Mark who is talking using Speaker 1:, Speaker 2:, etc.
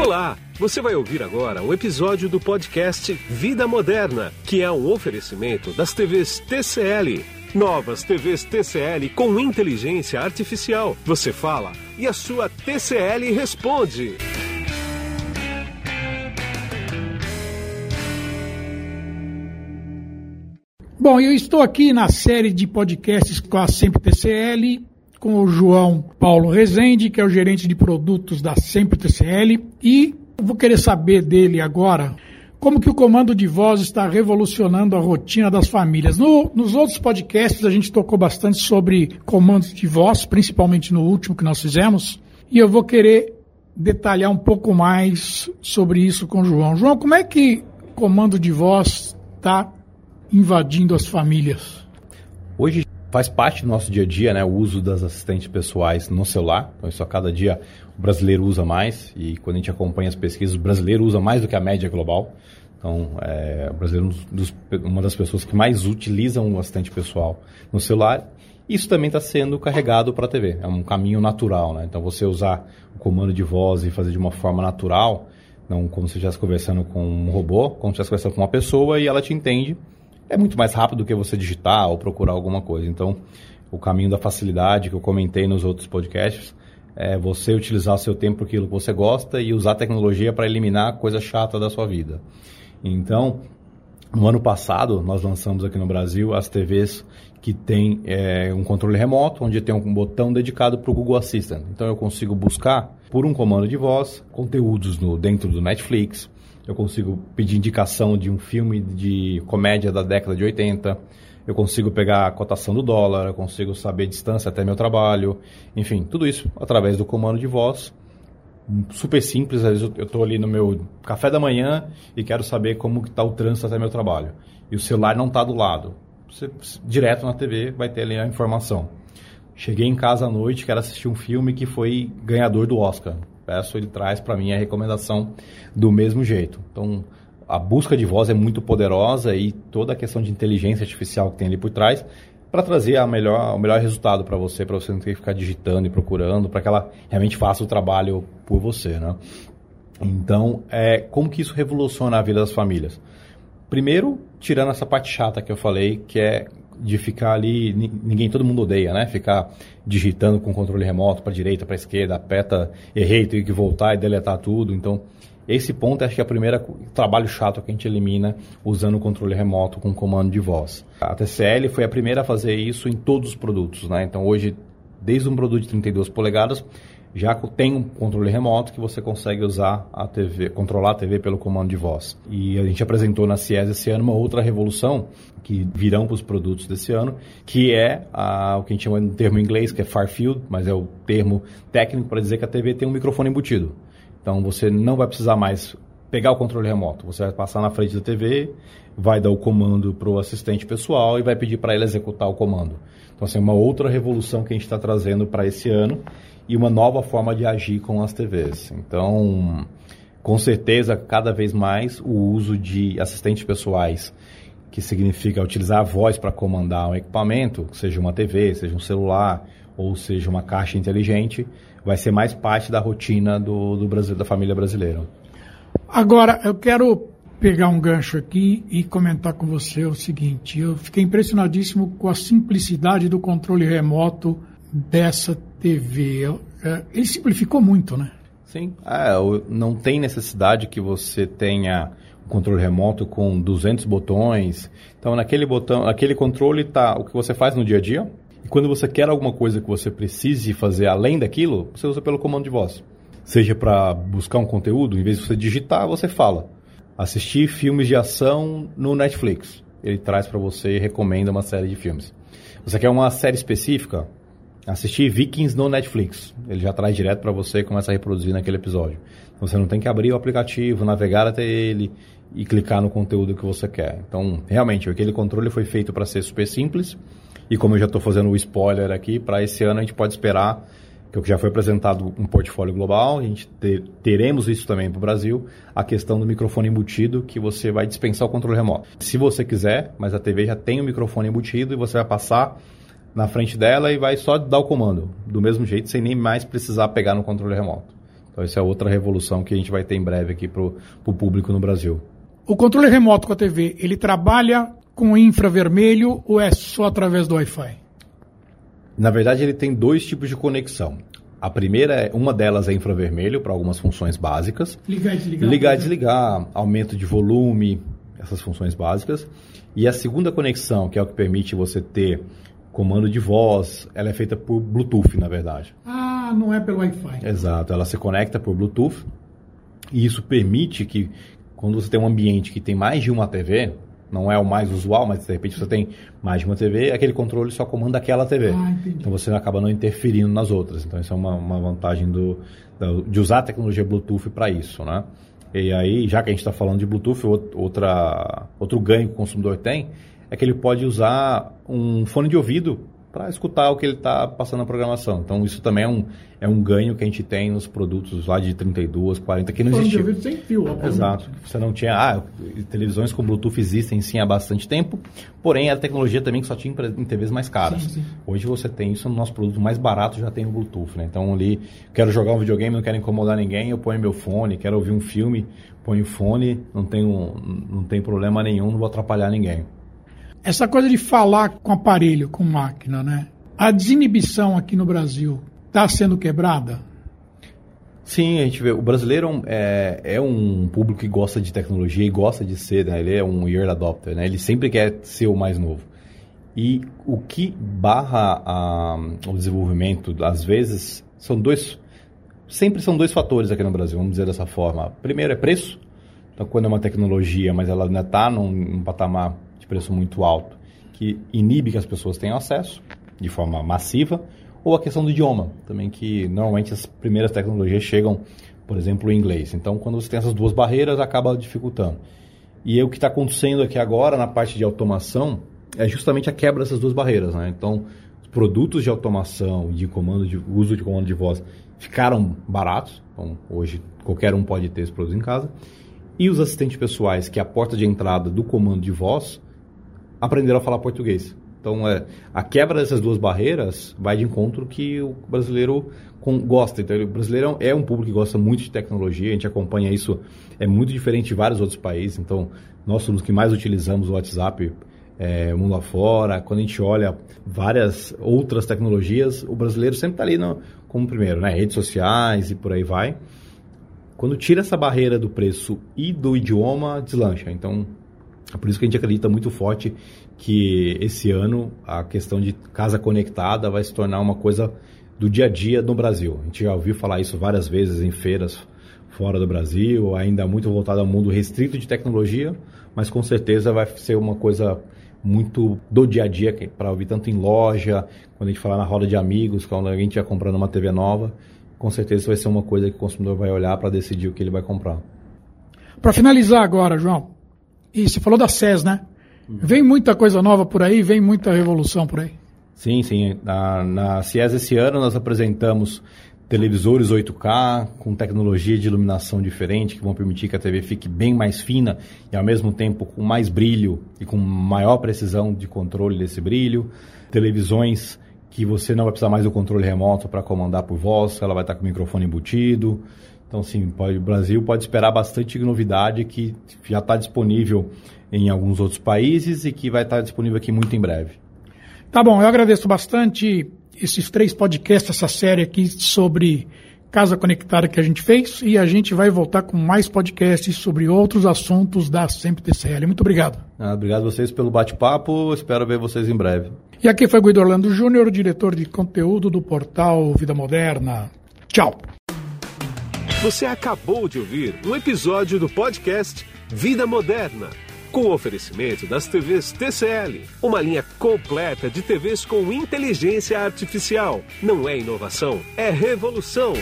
Speaker 1: Olá! Você vai ouvir agora um episódio do podcast Vida Moderna, que é um oferecimento das TVs TCL. Novas TVs TCL com inteligência artificial. Você fala e a sua TCL responde.
Speaker 2: Bom, eu estou aqui na série de podcasts com a Sempre TCL, com o João Paulo Rezende, que é o gerente de produtos da Sempre TCL, e vou querer saber dele agora como que o comando de voz está revolucionando a rotina das famílias. No, nos outros podcasts a gente tocou bastante sobre comandos de voz, principalmente no último que nós fizemos, e eu vou querer detalhar um pouco mais sobre isso com o João. João, como é que comando de voz está invadindo as famílias?
Speaker 3: Hoje faz parte do nosso dia a dia, né, o uso das assistentes pessoais no celular. Então isso a cada dia o brasileiro usa mais e quando a gente acompanha as pesquisas, o brasileiro usa mais do que a média global. Então, é, o brasileiro é uma das pessoas que mais utilizam o assistente pessoal no celular. Isso também está sendo carregado para a TV. É um caminho natural, né? Então, você usar o comando de voz e fazer de uma forma natural, não como se estivesse conversando com um robô, como se estivesse conversando com uma pessoa e ela te entende é muito mais rápido do que você digitar ou procurar alguma coisa. Então, o caminho da facilidade que eu comentei nos outros podcasts é você utilizar o seu tempo para aquilo que você gosta e usar a tecnologia para eliminar a coisa chata da sua vida. Então, no ano passado, nós lançamos aqui no Brasil as TVs que tem é, um controle remoto, onde tem um botão dedicado para o Google Assistant. Então, eu consigo buscar, por um comando de voz, conteúdos no, dentro do Netflix, eu consigo pedir indicação de um filme de comédia da década de 80, eu consigo pegar a cotação do dólar, eu consigo saber a distância até meu trabalho, enfim, tudo isso através do comando de voz. Super simples, às vezes eu estou ali no meu café da manhã e quero saber como está o trânsito até meu trabalho. E o celular não está do lado. Você, direto na TV vai ter ali a informação. Cheguei em casa à noite, quero assistir um filme que foi ganhador do Oscar peço, ele traz para mim a recomendação do mesmo jeito. Então, a busca de voz é muito poderosa e toda a questão de inteligência artificial que tem ali por trás para trazer a melhor, o melhor resultado para você, para você não ter que ficar digitando e procurando, para que ela realmente faça o trabalho por você, né? Então, é, como que isso revoluciona a vida das famílias? Primeiro, tirando essa parte chata que eu falei, que é de ficar ali, ninguém, todo mundo odeia, né? Ficar digitando com controle remoto para direita, para esquerda, aperta, errei, tem que voltar e deletar tudo. Então, esse ponto acho que é o primeiro trabalho chato que a gente elimina usando o controle remoto com comando de voz. A TCL foi a primeira a fazer isso em todos os produtos, né? Então, hoje, desde um produto de 32 polegadas, já tem um controle remoto que você consegue usar a TV, controlar a TV pelo comando de voz. E a gente apresentou na CIES esse ano uma outra revolução que virão para os produtos desse ano, que é a, o que a gente chama de termo em inglês, que é far field, mas é o termo técnico para dizer que a TV tem um microfone embutido. Então você não vai precisar mais pegar o controle remoto. Você vai passar na frente da TV, vai dar o comando para o assistente pessoal e vai pedir para ele executar o comando. Então, assim, é uma outra revolução que a gente está trazendo para esse ano e uma nova forma de agir com as TVs. Então, com certeza, cada vez mais o uso de assistentes pessoais, que significa utilizar a voz para comandar um equipamento, seja uma TV, seja um celular ou seja uma caixa inteligente, vai ser mais parte da rotina do, do Brasil, da família brasileira.
Speaker 2: Agora, eu quero pegar um gancho aqui e comentar com você o seguinte: eu fiquei impressionadíssimo com a simplicidade do controle remoto dessa TV. É, ele simplificou muito, né?
Speaker 3: Sim, é, não tem necessidade que você tenha um controle remoto com 200 botões. Então, naquele botão, aquele controle tá o que você faz no dia a dia. E quando você quer alguma coisa que você precise fazer além daquilo, você usa pelo comando de voz. Seja para buscar um conteúdo, em vez de você digitar, você fala. Assistir filmes de ação no Netflix. Ele traz para você e recomenda uma série de filmes. Você quer uma série específica? Assistir Vikings no Netflix. Ele já traz direto para você e começa a reproduzir naquele episódio. Você não tem que abrir o aplicativo, navegar até ele e clicar no conteúdo que você quer. Então, realmente, aquele controle foi feito para ser super simples. E como eu já estou fazendo o spoiler aqui, para esse ano a gente pode esperar que já foi apresentado um portfólio global, a gente ter, teremos isso também para o Brasil, a questão do microfone embutido, que você vai dispensar o controle remoto. Se você quiser, mas a TV já tem o microfone embutido e você vai passar na frente dela e vai só dar o comando, do mesmo jeito, sem nem mais precisar pegar no controle remoto. Então, essa é outra revolução que a gente vai ter em breve aqui para o público no Brasil.
Speaker 2: O controle remoto com a TV, ele trabalha com infravermelho ou é só através do Wi-Fi?
Speaker 3: Na verdade, ele tem dois tipos de conexão. A primeira é, uma delas é infravermelho para algumas funções básicas.
Speaker 2: Ligar e desligar.
Speaker 3: Ligar e desligar, aumento de volume, essas funções básicas. E a segunda conexão, que é o que permite você ter comando de voz, ela é feita por Bluetooth, na verdade.
Speaker 2: Ah, não é pelo Wi-Fi.
Speaker 3: Exato, ela se conecta por Bluetooth. E isso permite que, quando você tem um ambiente que tem mais de uma TV, não é o mais usual, mas de repente você tem mais de uma TV, aquele controle só comanda aquela TV.
Speaker 2: Ah,
Speaker 3: então você acaba não interferindo nas outras. Então isso é uma, uma vantagem do, de usar a tecnologia Bluetooth para isso, né? E aí, já que a gente está falando de Bluetooth, outra, outro ganho que o consumidor tem é que ele pode usar um fone de ouvido para escutar o que ele está passando na programação. Então, isso também é um, é um ganho que a gente tem nos produtos lá de 32, 40, que não existia.
Speaker 2: Fone de ouvido sem fio, obviamente.
Speaker 3: Exato. Você não tinha... Ah, televisões com Bluetooth existem sim há bastante tempo, porém, a tecnologia também que só tinha em TVs mais caras. Sim, sim. Hoje você tem isso no nosso produto mais barato, já tem o Bluetooth, né? Então, ali, quero jogar um videogame, não quero incomodar ninguém, eu ponho meu fone, quero ouvir um filme, ponho o fone, não tenho, não tem problema nenhum, não vou atrapalhar ninguém.
Speaker 2: Essa coisa de falar com aparelho, com máquina, né? A desinibição aqui no Brasil está sendo quebrada?
Speaker 3: Sim, a gente vê. O brasileiro é, é um público que gosta de tecnologia e gosta de ser, né? Ele é um early adopter, né? Ele sempre quer ser o mais novo. E o que barra a, o desenvolvimento, às vezes, são dois. Sempre são dois fatores aqui no Brasil, vamos dizer dessa forma. Primeiro é preço. Então, quando é uma tecnologia, mas ela ainda está num, num patamar preço muito alto que inibe que as pessoas tenham acesso de forma massiva, ou a questão do idioma, também que normalmente as primeiras tecnologias chegam, por exemplo, em inglês. Então, quando você tem essas duas barreiras, acaba dificultando. E o que está acontecendo aqui agora na parte de automação é justamente a quebra dessas duas barreiras. Né? Então, os produtos de automação, de comando de uso de comando de voz ficaram baratos. Então, hoje qualquer um pode ter esse produto em casa. E os assistentes pessoais, que é a porta de entrada do comando de voz, aprenderam a falar português. Então, é, a quebra dessas duas barreiras vai de encontro que o brasileiro com, gosta. Então, o brasileiro é um público que gosta muito de tecnologia, a gente acompanha isso, é muito diferente de vários outros países. Então, nós somos os que mais utilizamos o WhatsApp é, mundo afora. Quando a gente olha várias outras tecnologias, o brasileiro sempre está ali no, como primeiro, né? redes sociais e por aí vai. Quando tira essa barreira do preço e do idioma, deslancha. Então, por isso que a gente acredita muito forte que esse ano a questão de casa conectada vai se tornar uma coisa do dia a dia no Brasil. A gente já ouviu falar isso várias vezes em feiras fora do Brasil, ainda muito voltado ao mundo restrito de tecnologia, mas com certeza vai ser uma coisa muito do dia a dia para ouvir tanto em loja, quando a gente falar na roda de amigos, quando alguém estiver comprando uma TV nova, com certeza vai ser uma coisa que o consumidor vai olhar para decidir o que ele vai comprar.
Speaker 2: Para finalizar agora, João, e você falou da SES, né? Vem muita coisa nova por aí, vem muita revolução por aí.
Speaker 3: Sim, sim. Na, na esse ano nós apresentamos televisores 8K com tecnologia de iluminação diferente que vão permitir que a TV fique bem mais fina e ao mesmo tempo com mais brilho e com maior precisão de controle desse brilho. Televisões que você não vai precisar mais do controle remoto para comandar por voz, ela vai estar com o microfone embutido. Então, sim, pode, o Brasil pode esperar bastante novidade que já está disponível em alguns outros países e que vai estar disponível aqui muito em breve.
Speaker 2: Tá bom, eu agradeço bastante esses três podcasts, essa série aqui sobre Casa Conectada que a gente fez e a gente vai voltar com mais podcasts sobre outros assuntos da Sempre TCL. Muito obrigado.
Speaker 3: Ah, obrigado a vocês pelo bate-papo, espero ver vocês em breve.
Speaker 2: E aqui foi Guido Orlando Júnior, diretor de conteúdo do portal Vida Moderna. Tchau.
Speaker 1: Você acabou de ouvir um episódio do podcast Vida Moderna, com o oferecimento das TVs TCL, uma linha completa de TVs com inteligência artificial. Não é inovação, é revolução.